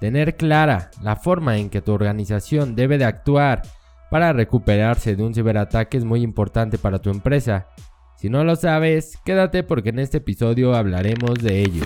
Tener clara la forma en que tu organización debe de actuar para recuperarse de un ciberataque es muy importante para tu empresa. Si no lo sabes, quédate porque en este episodio hablaremos de ello.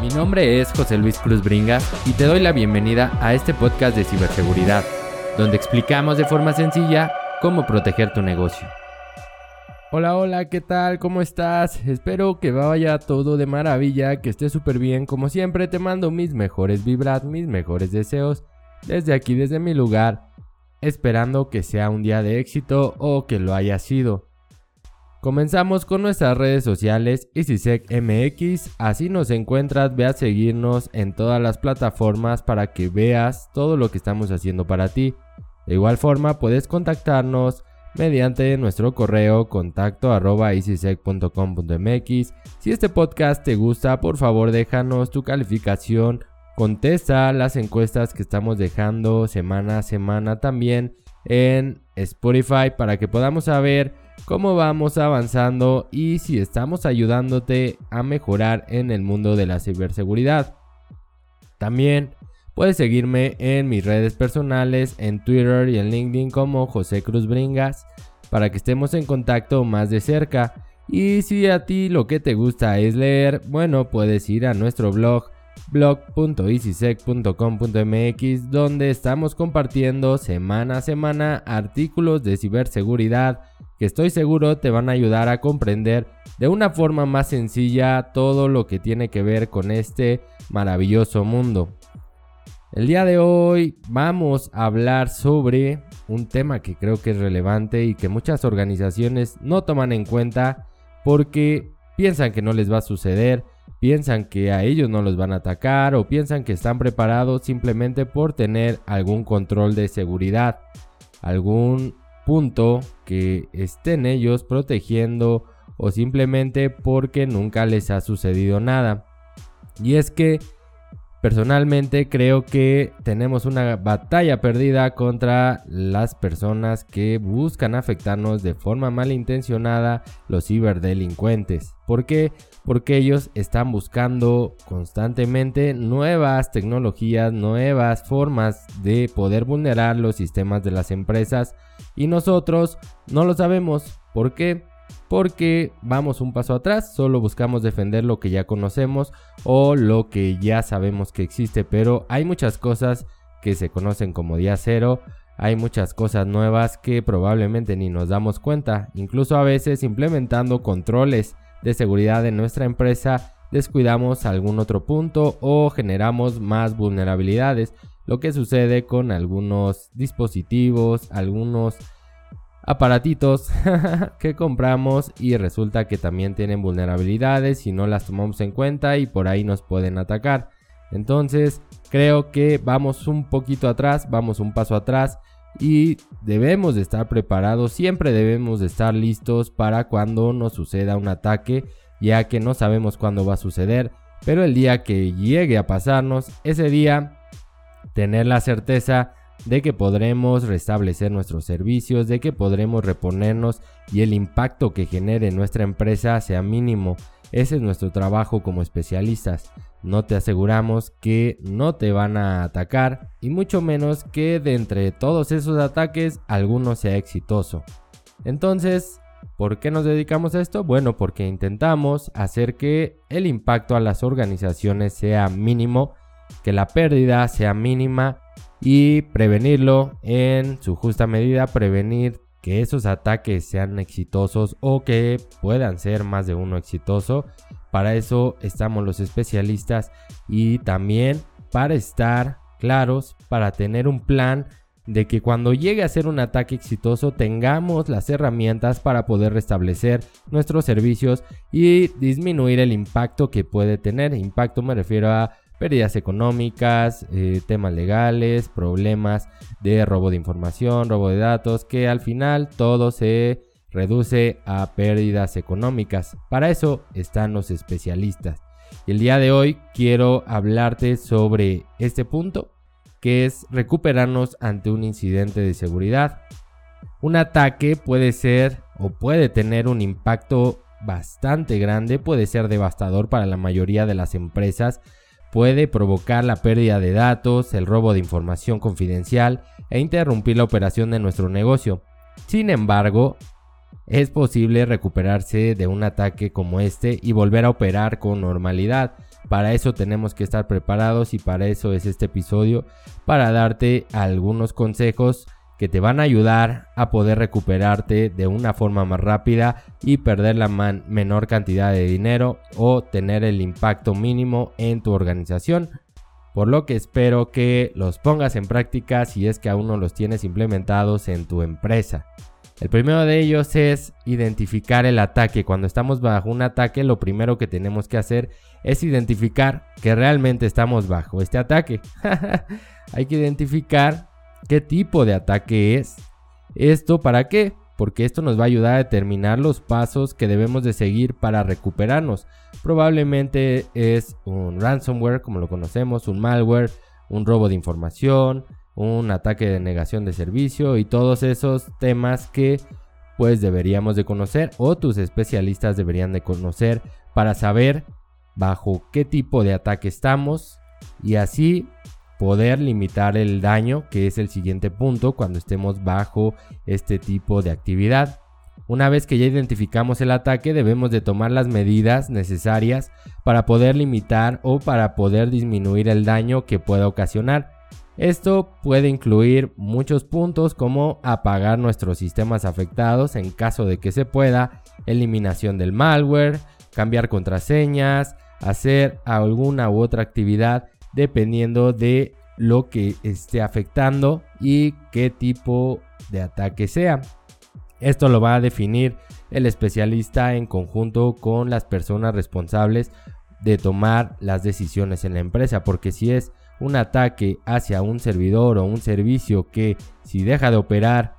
Mi nombre es José Luis Cruz Bringa y te doy la bienvenida a este podcast de ciberseguridad, donde explicamos de forma sencilla cómo proteger tu negocio. Hola, hola, ¿qué tal? ¿Cómo estás? Espero que vaya todo de maravilla, que estés súper bien. Como siempre, te mando mis mejores vibras, mis mejores deseos desde aquí, desde mi lugar, esperando que sea un día de éxito o que lo haya sido. Comenzamos con nuestras redes sociales EasySecMX, así nos encuentras, ve a seguirnos en todas las plataformas para que veas todo lo que estamos haciendo para ti. De igual forma, puedes contactarnos mediante nuestro correo contacto arroba easysec.com.mx. Si este podcast te gusta, por favor déjanos tu calificación, contesta las encuestas que estamos dejando semana a semana también en Spotify para que podamos saber cómo vamos avanzando y si estamos ayudándote a mejorar en el mundo de la ciberseguridad. También Puedes seguirme en mis redes personales, en Twitter y en LinkedIn como José Cruz Bringas, para que estemos en contacto más de cerca. Y si a ti lo que te gusta es leer, bueno, puedes ir a nuestro blog blog.easysec.com.mx donde estamos compartiendo semana a semana artículos de ciberseguridad que estoy seguro te van a ayudar a comprender de una forma más sencilla todo lo que tiene que ver con este maravilloso mundo. El día de hoy vamos a hablar sobre un tema que creo que es relevante y que muchas organizaciones no toman en cuenta porque piensan que no les va a suceder, piensan que a ellos no los van a atacar o piensan que están preparados simplemente por tener algún control de seguridad, algún punto que estén ellos protegiendo o simplemente porque nunca les ha sucedido nada. Y es que Personalmente creo que tenemos una batalla perdida contra las personas que buscan afectarnos de forma malintencionada, los ciberdelincuentes. ¿Por qué? Porque ellos están buscando constantemente nuevas tecnologías, nuevas formas de poder vulnerar los sistemas de las empresas y nosotros no lo sabemos. ¿Por qué? Porque vamos un paso atrás, solo buscamos defender lo que ya conocemos o lo que ya sabemos que existe, pero hay muchas cosas que se conocen como día cero, hay muchas cosas nuevas que probablemente ni nos damos cuenta, incluso a veces implementando controles de seguridad en nuestra empresa descuidamos algún otro punto o generamos más vulnerabilidades, lo que sucede con algunos dispositivos, algunos aparatitos que compramos y resulta que también tienen vulnerabilidades y no las tomamos en cuenta y por ahí nos pueden atacar. Entonces creo que vamos un poquito atrás, vamos un paso atrás y debemos de estar preparados, siempre debemos de estar listos para cuando nos suceda un ataque, ya que no sabemos cuándo va a suceder, pero el día que llegue a pasarnos, ese día tener la certeza de que podremos restablecer nuestros servicios, de que podremos reponernos y el impacto que genere nuestra empresa sea mínimo. Ese es nuestro trabajo como especialistas. No te aseguramos que no te van a atacar y mucho menos que de entre todos esos ataques alguno sea exitoso. Entonces, ¿por qué nos dedicamos a esto? Bueno, porque intentamos hacer que el impacto a las organizaciones sea mínimo, que la pérdida sea mínima y prevenirlo en su justa medida, prevenir que esos ataques sean exitosos o que puedan ser más de uno exitoso. Para eso estamos los especialistas y también para estar claros, para tener un plan de que cuando llegue a ser un ataque exitoso tengamos las herramientas para poder restablecer nuestros servicios y disminuir el impacto que puede tener. Impacto me refiero a pérdidas económicas, eh, temas legales, problemas de robo de información, robo de datos, que al final todo se reduce a pérdidas económicas. Para eso están los especialistas. Y el día de hoy quiero hablarte sobre este punto, que es recuperarnos ante un incidente de seguridad. Un ataque puede ser o puede tener un impacto bastante grande, puede ser devastador para la mayoría de las empresas puede provocar la pérdida de datos, el robo de información confidencial e interrumpir la operación de nuestro negocio. Sin embargo, es posible recuperarse de un ataque como este y volver a operar con normalidad. Para eso tenemos que estar preparados y para eso es este episodio, para darte algunos consejos que te van a ayudar a poder recuperarte de una forma más rápida y perder la menor cantidad de dinero o tener el impacto mínimo en tu organización. Por lo que espero que los pongas en práctica si es que aún no los tienes implementados en tu empresa. El primero de ellos es identificar el ataque. Cuando estamos bajo un ataque, lo primero que tenemos que hacer es identificar que realmente estamos bajo este ataque. Hay que identificar qué tipo de ataque es. ¿Esto para qué? Porque esto nos va a ayudar a determinar los pasos que debemos de seguir para recuperarnos. Probablemente es un ransomware, como lo conocemos, un malware, un robo de información, un ataque de negación de servicio y todos esos temas que pues deberíamos de conocer o tus especialistas deberían de conocer para saber bajo qué tipo de ataque estamos y así poder limitar el daño, que es el siguiente punto cuando estemos bajo este tipo de actividad. Una vez que ya identificamos el ataque, debemos de tomar las medidas necesarias para poder limitar o para poder disminuir el daño que pueda ocasionar. Esto puede incluir muchos puntos como apagar nuestros sistemas afectados en caso de que se pueda, eliminación del malware, cambiar contraseñas, hacer alguna u otra actividad dependiendo de lo que esté afectando y qué tipo de ataque sea. Esto lo va a definir el especialista en conjunto con las personas responsables de tomar las decisiones en la empresa, porque si es un ataque hacia un servidor o un servicio que si deja de operar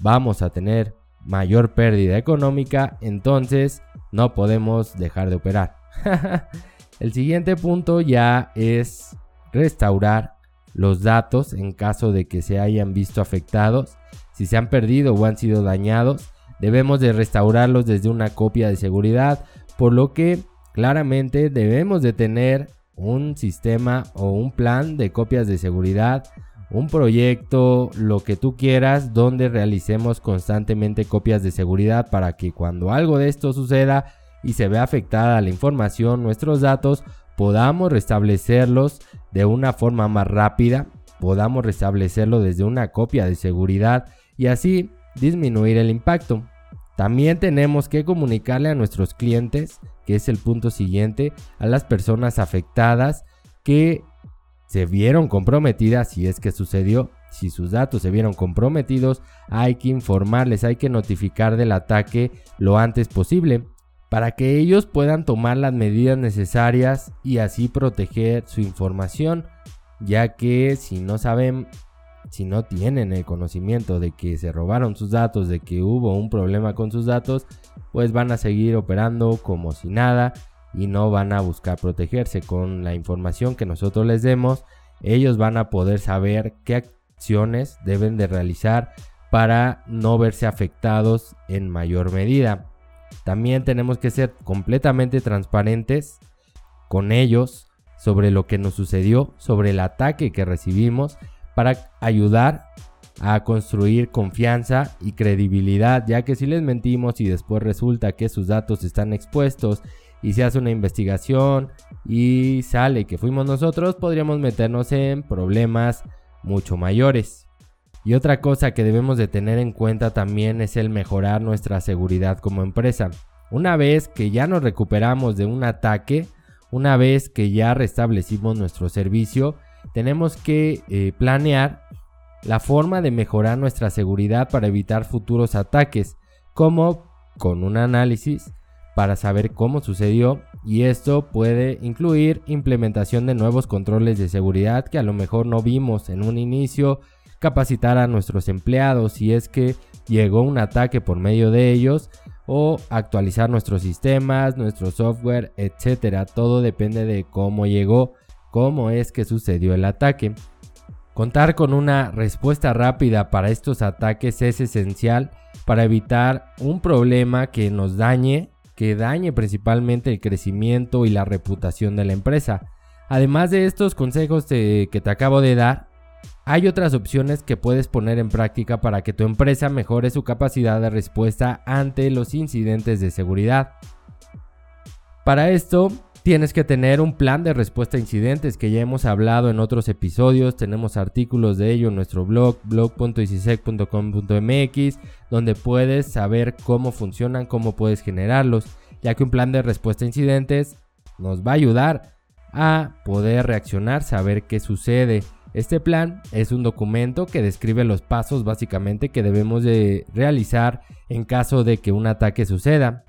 vamos a tener mayor pérdida económica, entonces no podemos dejar de operar. El siguiente punto ya es restaurar los datos en caso de que se hayan visto afectados. Si se han perdido o han sido dañados, debemos de restaurarlos desde una copia de seguridad, por lo que claramente debemos de tener un sistema o un plan de copias de seguridad, un proyecto, lo que tú quieras, donde realicemos constantemente copias de seguridad para que cuando algo de esto suceda, y se ve afectada la información, nuestros datos, podamos restablecerlos de una forma más rápida, podamos restablecerlo desde una copia de seguridad y así disminuir el impacto. También tenemos que comunicarle a nuestros clientes, que es el punto siguiente, a las personas afectadas que se vieron comprometidas, si es que sucedió, si sus datos se vieron comprometidos, hay que informarles, hay que notificar del ataque lo antes posible para que ellos puedan tomar las medidas necesarias y así proteger su información, ya que si no saben, si no tienen el conocimiento de que se robaron sus datos, de que hubo un problema con sus datos, pues van a seguir operando como si nada y no van a buscar protegerse con la información que nosotros les demos. Ellos van a poder saber qué acciones deben de realizar para no verse afectados en mayor medida. También tenemos que ser completamente transparentes con ellos sobre lo que nos sucedió, sobre el ataque que recibimos, para ayudar a construir confianza y credibilidad, ya que si les mentimos y después resulta que sus datos están expuestos y se hace una investigación y sale que fuimos nosotros, podríamos meternos en problemas mucho mayores. Y otra cosa que debemos de tener en cuenta también es el mejorar nuestra seguridad como empresa. Una vez que ya nos recuperamos de un ataque, una vez que ya restablecimos nuestro servicio, tenemos que eh, planear la forma de mejorar nuestra seguridad para evitar futuros ataques, como con un análisis para saber cómo sucedió y esto puede incluir implementación de nuevos controles de seguridad que a lo mejor no vimos en un inicio capacitar a nuestros empleados si es que llegó un ataque por medio de ellos o actualizar nuestros sistemas, nuestro software, etcétera. Todo depende de cómo llegó, cómo es que sucedió el ataque. Contar con una respuesta rápida para estos ataques es esencial para evitar un problema que nos dañe, que dañe principalmente el crecimiento y la reputación de la empresa. Además de estos consejos que te acabo de dar, hay otras opciones que puedes poner en práctica para que tu empresa mejore su capacidad de respuesta ante los incidentes de seguridad. Para esto, tienes que tener un plan de respuesta a incidentes que ya hemos hablado en otros episodios. Tenemos artículos de ello en nuestro blog, blog.icisec.com.mx, donde puedes saber cómo funcionan, cómo puedes generarlos, ya que un plan de respuesta a incidentes nos va a ayudar a poder reaccionar, saber qué sucede. Este plan es un documento que describe los pasos básicamente que debemos de realizar en caso de que un ataque suceda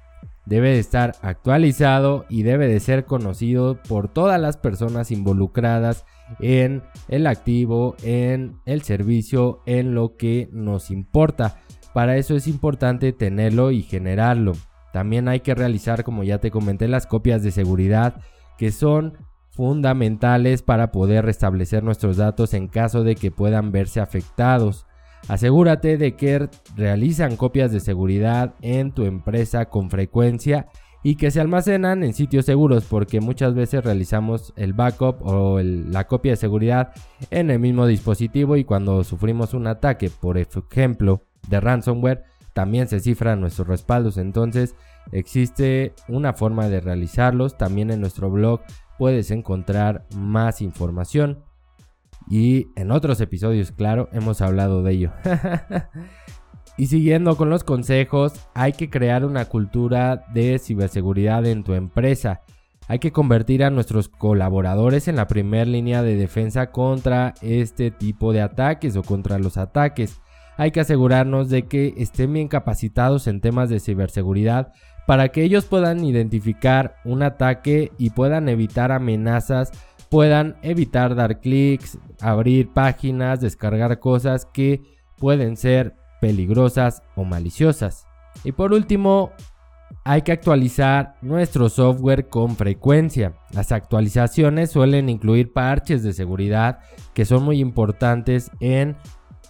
debe de estar actualizado y debe de ser conocido por todas las personas involucradas en el activo, en el servicio, en lo que nos importa. Para eso es importante tenerlo y generarlo. También hay que realizar, como ya te comenté, las copias de seguridad que son fundamentales para poder restablecer nuestros datos en caso de que puedan verse afectados. Asegúrate de que realizan copias de seguridad en tu empresa con frecuencia y que se almacenan en sitios seguros porque muchas veces realizamos el backup o la copia de seguridad en el mismo dispositivo y cuando sufrimos un ataque, por ejemplo, de ransomware, también se cifran nuestros respaldos. Entonces existe una forma de realizarlos. También en nuestro blog puedes encontrar más información. Y en otros episodios, claro, hemos hablado de ello. y siguiendo con los consejos, hay que crear una cultura de ciberseguridad en tu empresa. Hay que convertir a nuestros colaboradores en la primera línea de defensa contra este tipo de ataques o contra los ataques. Hay que asegurarnos de que estén bien capacitados en temas de ciberseguridad para que ellos puedan identificar un ataque y puedan evitar amenazas puedan evitar dar clics, abrir páginas, descargar cosas que pueden ser peligrosas o maliciosas. Y por último, hay que actualizar nuestro software con frecuencia. Las actualizaciones suelen incluir parches de seguridad que son muy importantes en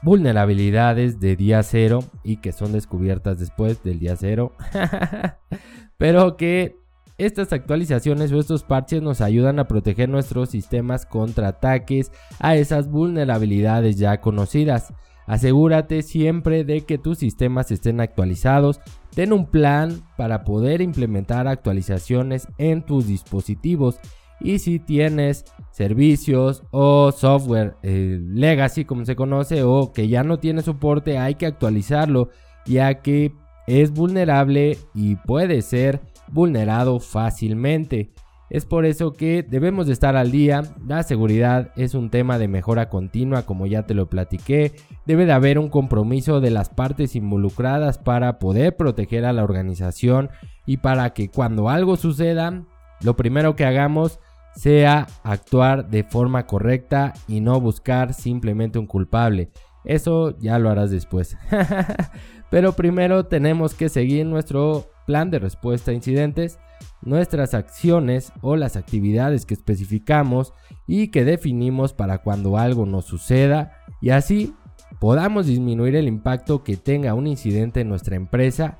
vulnerabilidades de día cero y que son descubiertas después del día cero. Pero que estas actualizaciones o estos parches nos ayudan a proteger nuestros sistemas contra ataques a esas vulnerabilidades ya conocidas. Asegúrate siempre de que tus sistemas estén actualizados. Ten un plan para poder implementar actualizaciones en tus dispositivos. Y si tienes servicios o software eh, legacy como se conoce o que ya no tiene soporte, hay que actualizarlo ya que es vulnerable y puede ser vulnerado fácilmente. Es por eso que debemos de estar al día. La seguridad es un tema de mejora continua, como ya te lo platiqué. Debe de haber un compromiso de las partes involucradas para poder proteger a la organización y para que cuando algo suceda, lo primero que hagamos sea actuar de forma correcta y no buscar simplemente un culpable. Eso ya lo harás después. Pero primero tenemos que seguir nuestro plan de respuesta a incidentes, nuestras acciones o las actividades que especificamos y que definimos para cuando algo nos suceda y así podamos disminuir el impacto que tenga un incidente en nuestra empresa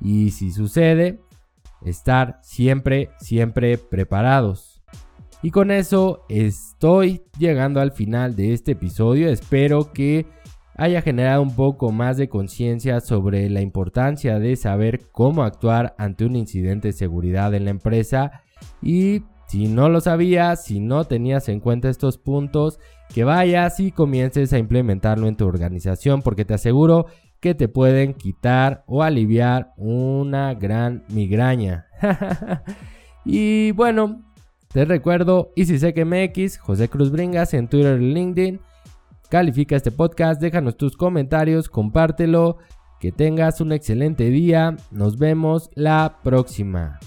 y si sucede, estar siempre, siempre preparados. Y con eso estoy llegando al final de este episodio. Espero que haya generado un poco más de conciencia sobre la importancia de saber cómo actuar ante un incidente de seguridad en la empresa y si no lo sabías, si no tenías en cuenta estos puntos, que vayas y comiences a implementarlo en tu organización porque te aseguro que te pueden quitar o aliviar una gran migraña. y bueno, te recuerdo MX, José Cruz Bringas en Twitter y LinkedIn. Califica este podcast, déjanos tus comentarios, compártelo. Que tengas un excelente día. Nos vemos la próxima.